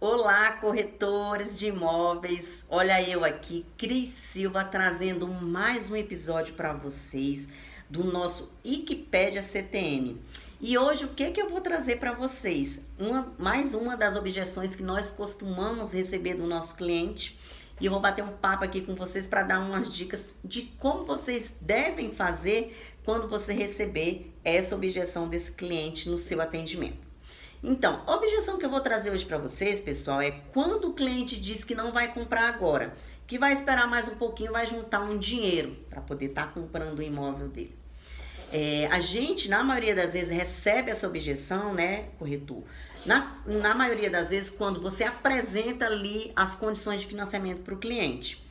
Olá, corretores de imóveis. Olha eu aqui, Cris Silva, trazendo mais um episódio para vocês do nosso Wikipédia CTM. E hoje o que que eu vou trazer para vocês? Uma, mais uma das objeções que nós costumamos receber do nosso cliente. E eu vou bater um papo aqui com vocês para dar umas dicas de como vocês devem fazer quando você receber essa objeção desse cliente no seu atendimento. Então, a objeção que eu vou trazer hoje para vocês, pessoal, é quando o cliente diz que não vai comprar agora, que vai esperar mais um pouquinho, vai juntar um dinheiro para poder estar tá comprando o imóvel dele. É, a gente, na maioria das vezes, recebe essa objeção, né, corretor? Na, na maioria das vezes, quando você apresenta ali as condições de financiamento para o cliente,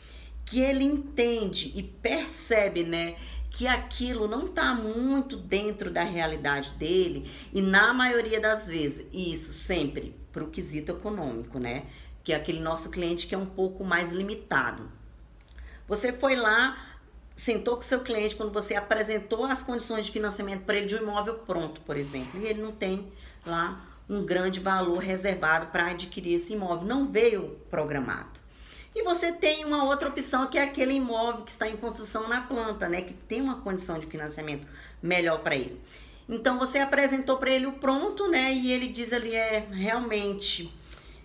que ele entende e percebe, né, que aquilo não está muito dentro da realidade dele e na maioria das vezes, isso sempre para o quesito econômico, né? Que é aquele nosso cliente que é um pouco mais limitado. Você foi lá, sentou com seu cliente quando você apresentou as condições de financiamento para ele de um imóvel pronto, por exemplo, e ele não tem lá um grande valor reservado para adquirir esse imóvel, não veio programado. E você tem uma outra opção que é aquele imóvel que está em construção na planta, né? Que tem uma condição de financiamento melhor para ele. Então você apresentou para ele o pronto, né? E ele diz ali é realmente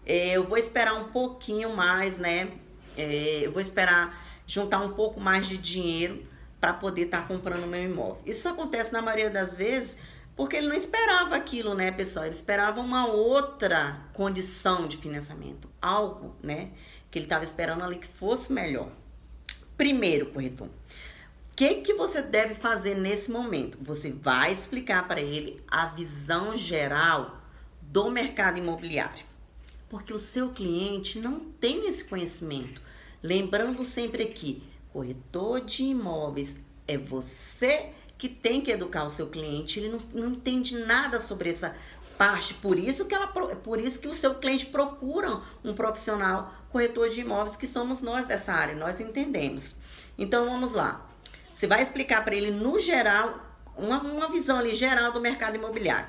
é, eu vou esperar um pouquinho mais, né? É, eu vou esperar juntar um pouco mais de dinheiro para poder estar tá comprando o meu imóvel. Isso acontece na maioria das vezes porque ele não esperava aquilo, né, pessoal? Ele esperava uma outra condição de financiamento, algo, né, que ele estava esperando ali que fosse melhor. Primeiro, corretor, o que, que você deve fazer nesse momento? Você vai explicar para ele a visão geral do mercado imobiliário, porque o seu cliente não tem esse conhecimento. Lembrando sempre aqui, corretor de imóveis é você que tem que educar o seu cliente, ele não, não entende nada sobre essa parte. Por isso que ela, por isso que o seu cliente procura um profissional corretor de imóveis que somos nós dessa área, nós entendemos. Então vamos lá. Você vai explicar para ele no geral uma, uma visão ali geral do mercado imobiliário.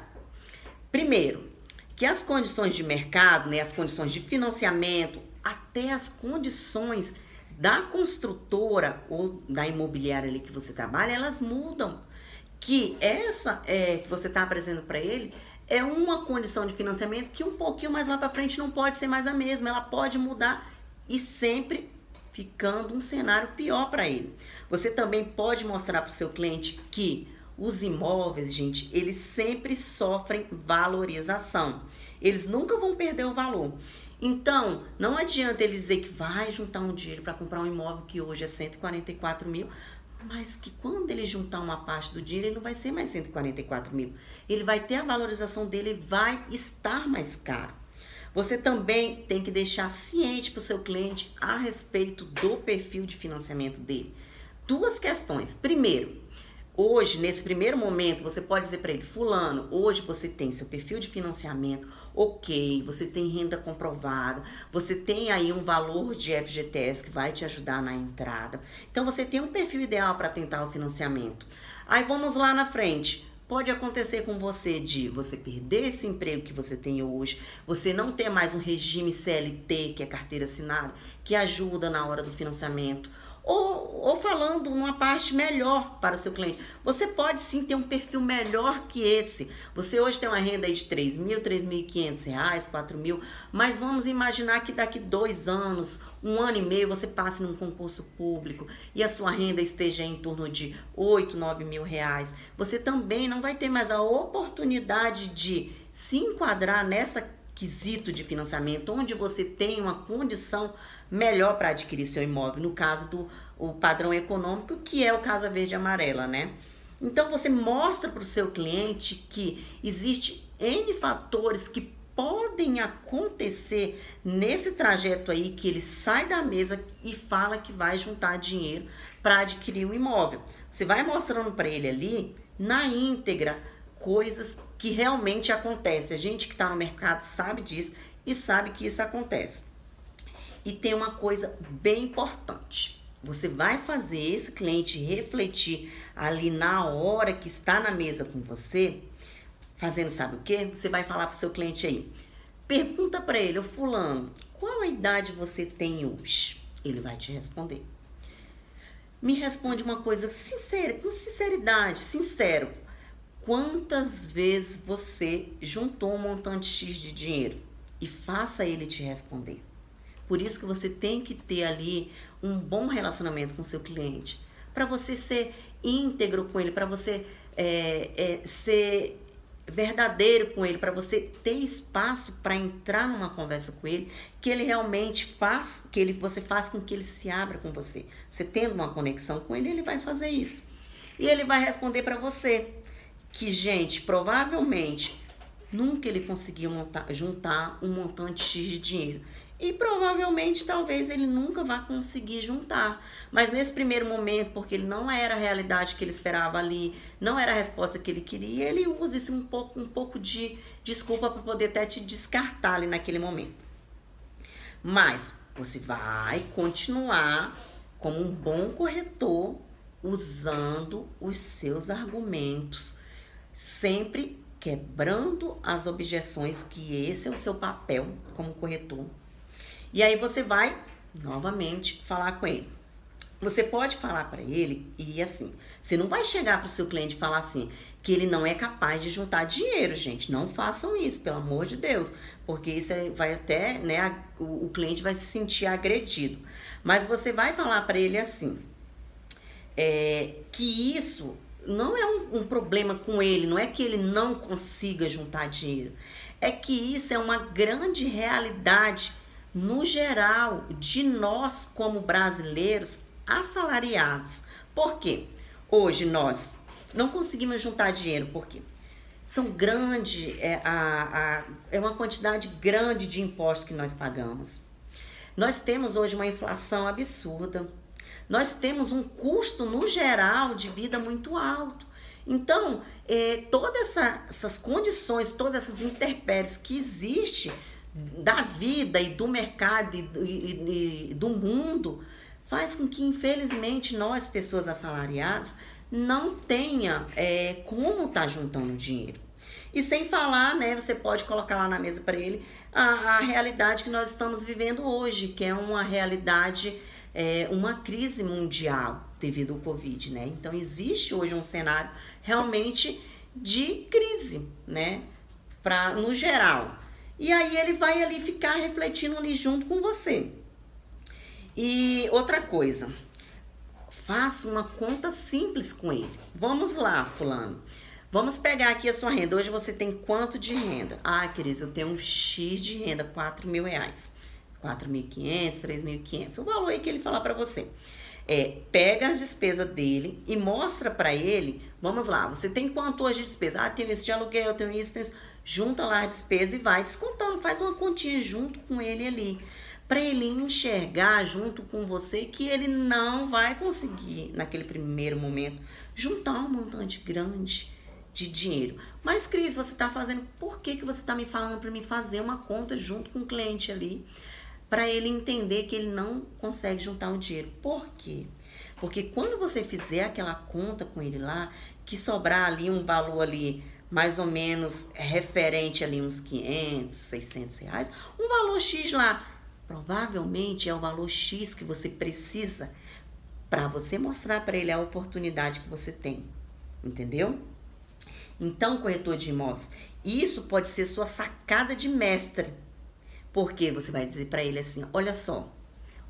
Primeiro, que as condições de mercado, né, as condições de financiamento, até as condições da construtora ou da imobiliária ali que você trabalha, elas mudam. Que essa é, que você está apresentando para ele é uma condição de financiamento que um pouquinho mais lá para frente não pode ser mais a mesma, ela pode mudar e sempre ficando um cenário pior para ele. Você também pode mostrar para o seu cliente que os imóveis, gente, eles sempre sofrem valorização. Eles nunca vão perder o valor. Então, não adianta ele dizer que vai juntar um dinheiro para comprar um imóvel que hoje é 144 mil, mas que quando ele juntar uma parte do dinheiro, ele não vai ser mais 144 mil. Ele vai ter a valorização dele, vai estar mais caro. Você também tem que deixar ciente para o seu cliente a respeito do perfil de financiamento dele. Duas questões. Primeiro, Hoje, nesse primeiro momento, você pode dizer para ele: Fulano, hoje você tem seu perfil de financiamento ok, você tem renda comprovada, você tem aí um valor de FGTS que vai te ajudar na entrada. Então, você tem um perfil ideal para tentar o financiamento. Aí vamos lá na frente. Pode acontecer com você de você perder esse emprego que você tem hoje, você não ter mais um regime CLT, que é carteira assinada, que ajuda na hora do financiamento ou, ou falando numa parte melhor para o seu cliente. Você pode sim ter um perfil melhor que esse. Você hoje tem uma renda aí de 3 mil, 3.500 reais, 4 mil, mas vamos imaginar que daqui dois anos, um ano e meio, você passe num concurso público e a sua renda esteja em torno de 8, 9 mil reais. Você também não vai ter mais a oportunidade de se enquadrar nessa quesito de financiamento, onde você tem uma condição melhor para adquirir seu imóvel, no caso do o padrão econômico, que é o Casa Verde Amarela, né? Então você mostra para o seu cliente que existe N fatores que podem acontecer nesse trajeto aí que ele sai da mesa e fala que vai juntar dinheiro para adquirir o imóvel. Você vai mostrando para ele ali na íntegra coisas que realmente acontecem. A gente que está no mercado sabe disso e sabe que isso acontece. E tem uma coisa bem importante. Você vai fazer esse cliente refletir ali na hora que está na mesa com você, fazendo sabe o que? Você vai falar para o seu cliente aí. Pergunta para ele, o fulano, qual a idade você tem hoje? Ele vai te responder. Me responde uma coisa sincera, com sinceridade, sincero. Quantas vezes você juntou um montante X de dinheiro? E faça ele te responder. Por isso que você tem que ter ali um bom relacionamento com seu cliente. Para você ser íntegro com ele, para você é, é, ser verdadeiro com ele, para você ter espaço para entrar numa conversa com ele, que ele realmente faz, que ele, você faz com que ele se abra com você. Você tendo uma conexão com ele, ele vai fazer isso. E ele vai responder para você que, gente, provavelmente nunca ele conseguiu montar, juntar um montante X de dinheiro. E provavelmente, talvez ele nunca vá conseguir juntar. Mas nesse primeiro momento, porque ele não era a realidade que ele esperava ali, não era a resposta que ele queria, ele usa isso um pouco, um pouco de desculpa para poder até te descartar ali naquele momento. Mas você vai continuar como um bom corretor usando os seus argumentos, sempre quebrando as objeções, que esse é o seu papel como corretor e aí você vai novamente falar com ele. Você pode falar para ele e assim, você não vai chegar para o seu cliente e falar assim que ele não é capaz de juntar dinheiro, gente. Não façam isso, pelo amor de Deus, porque isso vai até, né, o, o cliente vai se sentir agredido. Mas você vai falar para ele assim, é, que isso não é um, um problema com ele, não é que ele não consiga juntar dinheiro, é que isso é uma grande realidade no geral, de nós como brasileiros assalariados. Por quê? Hoje nós não conseguimos juntar dinheiro, porque são grande, é, a, a, é uma quantidade grande de impostos que nós pagamos. Nós temos hoje uma inflação absurda. Nós temos um custo, no geral, de vida muito alto. Então, é, todas essa, essas condições, todas essas intempéries que existem da vida e do mercado e do, e, e do mundo faz com que, infelizmente, nós, pessoas assalariadas, não tenha é, como estar tá juntando dinheiro. E sem falar, né, você pode colocar lá na mesa para ele a, a, realidade que nós estamos vivendo hoje, que é uma realidade, é, uma crise mundial devido ao Covid, né? Então existe hoje um cenário realmente de crise, né? Pra, no geral. E aí ele vai ali ficar refletindo ali junto com você. E outra coisa, faça uma conta simples com ele. Vamos lá, fulano. Vamos pegar aqui a sua renda. Hoje você tem quanto de renda? Ah, Cris, eu tenho um X de renda, 4 mil reais. 4.500, 3.500. O valor aí que ele falar para você. É, pega as despesas dele e mostra para ele. Vamos lá, você tem quanto hoje de despesa? Ah, tenho isso de aluguel, tenho isso, tenho isso junta lá a despesa e vai descontando, faz uma continha junto com ele ali, para ele enxergar junto com você que ele não vai conseguir naquele primeiro momento juntar um montante grande de dinheiro. Mas Cris, você está fazendo, por que que você está me falando para me fazer uma conta junto com o cliente ali? Para ele entender que ele não consegue juntar o dinheiro. Por quê? Porque quando você fizer aquela conta com ele lá, que sobrar ali um valor ali mais ou menos referente ali uns 500, 600 reais, um valor X lá. Provavelmente é o valor X que você precisa para você mostrar para ele a oportunidade que você tem. Entendeu? Então, corretor de imóveis, isso pode ser sua sacada de mestre. Porque você vai dizer para ele assim: olha só,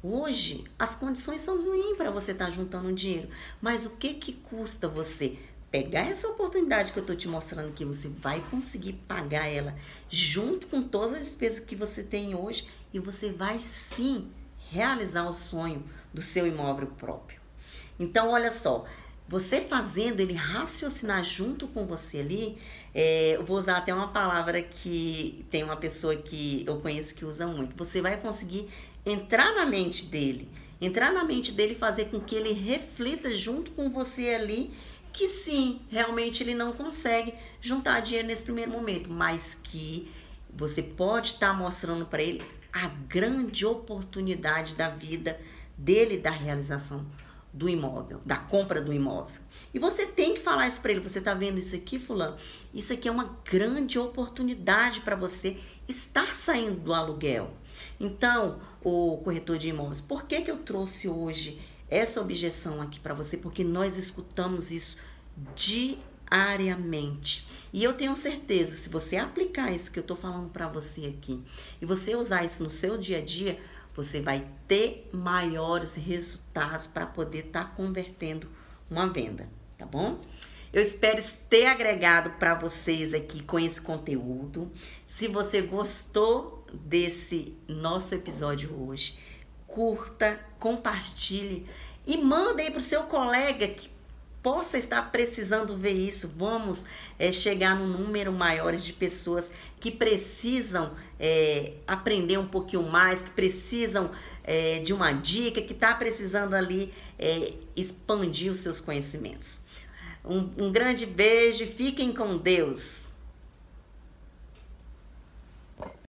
hoje as condições são ruins para você estar tá juntando dinheiro, mas o que que custa você pegar essa oportunidade que eu tô te mostrando que você vai conseguir pagar ela junto com todas as despesas que você tem hoje e você vai sim realizar o sonho do seu imóvel próprio. Então, olha só, você fazendo ele raciocinar junto com você ali, é, eu vou usar até uma palavra que tem uma pessoa que eu conheço que usa muito. Você vai conseguir entrar na mente dele, entrar na mente dele fazer com que ele reflita junto com você ali que sim, realmente ele não consegue juntar dinheiro nesse primeiro momento, mas que você pode estar mostrando para ele a grande oportunidade da vida dele da realização do imóvel, da compra do imóvel. E você tem que falar isso para ele. Você está vendo isso aqui, fulano? Isso aqui é uma grande oportunidade para você estar saindo do aluguel. Então, o corretor de imóveis, por que, que eu trouxe hoje essa objeção aqui para você? Porque nós escutamos isso diariamente. E eu tenho certeza, se você aplicar isso que eu estou falando para você aqui e você usar isso no seu dia a dia, você vai ter maiores resultados para poder estar tá convertendo uma venda, tá bom? Eu espero ter agregado para vocês aqui com esse conteúdo. Se você gostou desse nosso episódio hoje, curta, compartilhe e manda aí para o seu colega que possa estar precisando ver isso. Vamos é, chegar num número maior de pessoas que precisam é, aprender um pouquinho mais, que precisam é, de uma dica, que está precisando ali é, expandir os seus conhecimentos. Um, um grande beijo, fiquem com Deus.